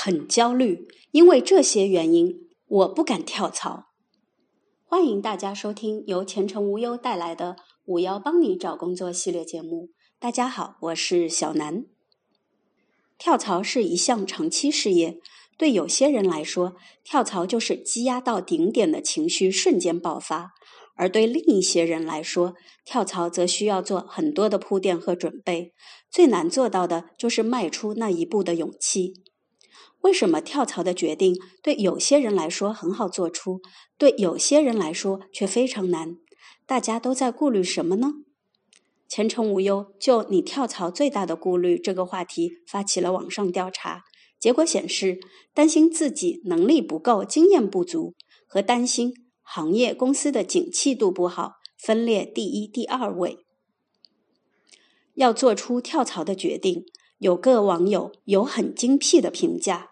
很焦虑，因为这些原因，我不敢跳槽。欢迎大家收听由前程无忧带来的“五幺帮你找工作”系列节目。大家好，我是小南。跳槽是一项长期事业，对有些人来说，跳槽就是积压到顶点的情绪瞬间爆发；而对另一些人来说，跳槽则需要做很多的铺垫和准备。最难做到的就是迈出那一步的勇气。为什么跳槽的决定对有些人来说很好做出，对有些人来说却非常难？大家都在顾虑什么呢？前程无忧就你跳槽最大的顾虑这个话题发起了网上调查，结果显示，担心自己能力不够、经验不足，和担心行业公司的景气度不好，分列第一、第二位。要做出跳槽的决定。有个网友有很精辟的评价：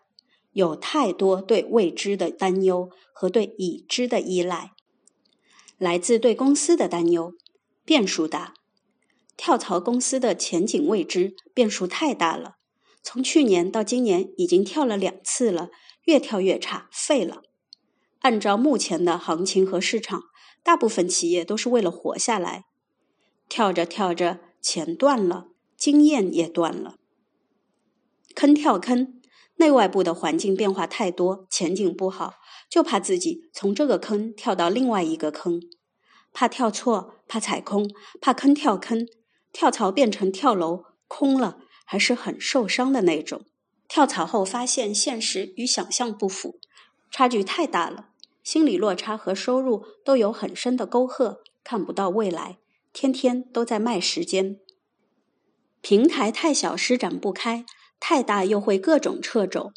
有太多对未知的担忧和对已知的依赖，来自对公司的担忧，变数大。跳槽公司的前景未知，变数太大了。从去年到今年，已经跳了两次了，越跳越差，废了。按照目前的行情和市场，大部分企业都是为了活下来。跳着跳着，钱断了，经验也断了。坑跳坑，内外部的环境变化太多，前景不好，就怕自己从这个坑跳到另外一个坑，怕跳错，怕踩空，怕坑跳坑，跳槽变成跳楼，空了还是很受伤的那种。跳槽后发现现实与想象不符，差距太大了，心理落差和收入都有很深的沟壑，看不到未来，天天都在卖时间，平台太小，施展不开。太大又会各种掣肘，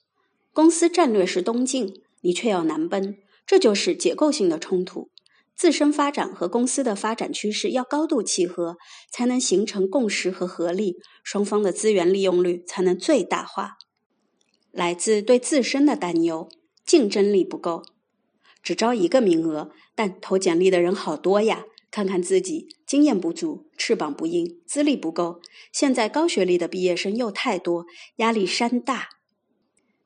公司战略是东进，你却要南奔，这就是结构性的冲突。自身发展和公司的发展趋势要高度契合，才能形成共识和合力，双方的资源利用率才能最大化。来自对自身的担忧，竞争力不够，只招一个名额，但投简历的人好多呀。看看自己经验不足，翅膀不硬，资历不够。现在高学历的毕业生又太多，压力山大。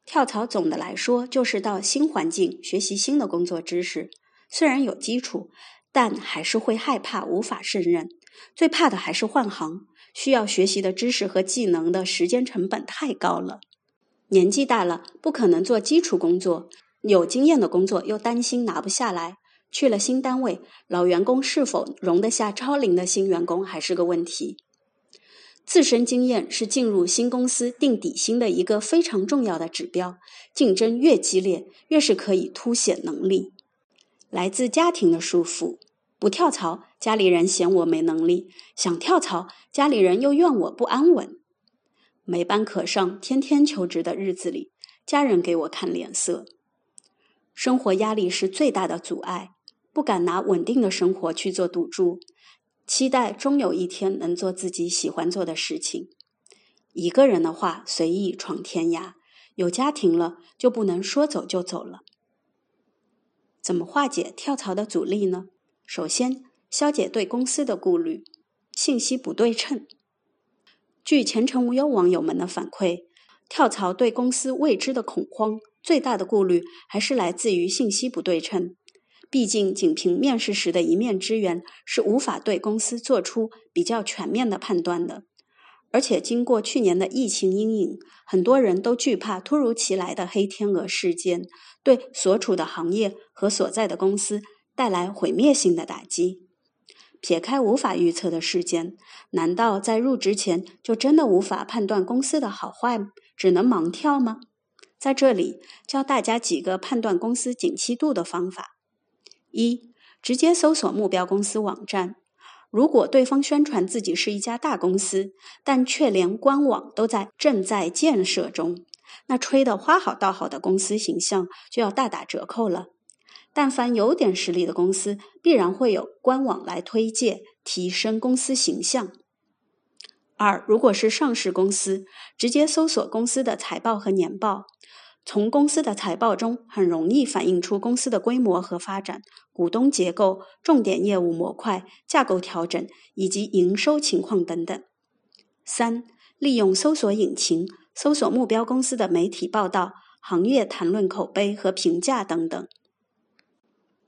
跳槽总的来说就是到新环境学习新的工作知识，虽然有基础，但还是会害怕，无法胜任。最怕的还是换行，需要学习的知识和技能的时间成本太高了。年纪大了，不可能做基础工作，有经验的工作又担心拿不下来。去了新单位，老员工是否容得下超龄的新员工还是个问题。自身经验是进入新公司定底薪的一个非常重要的指标。竞争越激烈，越是可以凸显能力。来自家庭的束缚，不跳槽，家里人嫌我没能力；想跳槽，家里人又怨我不安稳。没班可上，天天求职的日子里，家人给我看脸色。生活压力是最大的阻碍。不敢拿稳定的生活去做赌注，期待终有一天能做自己喜欢做的事情。一个人的话，随意闯天涯；有家庭了，就不能说走就走了。怎么化解跳槽的阻力呢？首先，消解对公司的顾虑，信息不对称。据前程无忧网友们的反馈，跳槽对公司未知的恐慌，最大的顾虑还是来自于信息不对称。毕竟，仅凭面试时的一面之缘是无法对公司做出比较全面的判断的。而且，经过去年的疫情阴影，很多人都惧怕突如其来的黑天鹅事件对所处的行业和所在的公司带来毁灭性的打击。撇开无法预测的事件，难道在入职前就真的无法判断公司的好坏，只能盲跳吗？在这里教大家几个判断公司景气度的方法。一，直接搜索目标公司网站。如果对方宣传自己是一家大公司，但却连官网都在正在建设中，那吹得花好道好的公司形象就要大打折扣了。但凡有点实力的公司，必然会有官网来推介，提升公司形象。二，如果是上市公司，直接搜索公司的财报和年报。从公司的财报中很容易反映出公司的规模和发展、股东结构、重点业务模块、架构调整以及营收情况等等。三、利用搜索引擎搜索目标公司的媒体报道、行业谈论口碑和评价等等。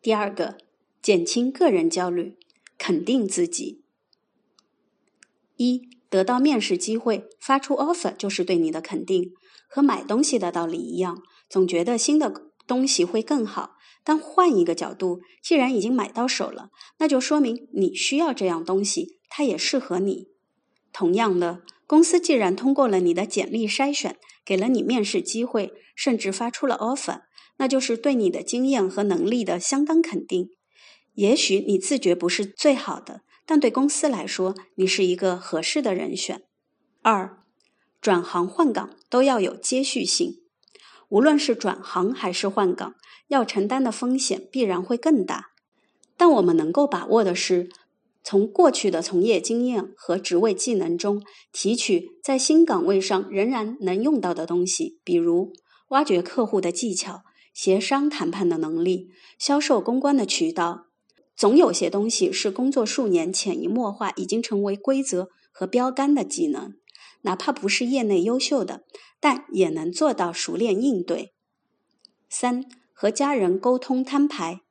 第二个，减轻个人焦虑，肯定自己。一，得到面试机会，发出 offer 就是对你的肯定，和买东西的道理一样，总觉得新的东西会更好。但换一个角度，既然已经买到手了，那就说明你需要这样东西，它也适合你。同样的，公司既然通过了你的简历筛选，给了你面试机会，甚至发出了 offer。那就是对你的经验和能力的相当肯定。也许你自觉不是最好的，但对公司来说，你是一个合适的人选。二，转行换岗都要有接续性。无论是转行还是换岗，要承担的风险必然会更大。但我们能够把握的是，从过去的从业经验和职位技能中提取在新岗位上仍然能用到的东西，比如挖掘客户的技巧。协商谈判的能力，销售公关的渠道，总有些东西是工作数年潜移默化，已经成为规则和标杆的技能。哪怕不是业内优秀的，但也能做到熟练应对。三和家人沟通摊牌，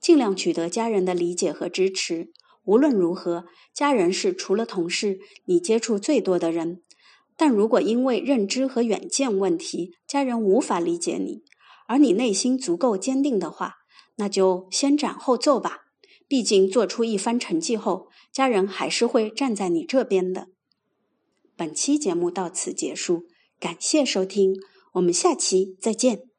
尽量取得家人的理解和支持。无论如何，家人是除了同事你接触最多的人。但如果因为认知和远见问题，家人无法理解你。而你内心足够坚定的话，那就先斩后奏吧。毕竟做出一番成绩后，家人还是会站在你这边的。本期节目到此结束，感谢收听，我们下期再见。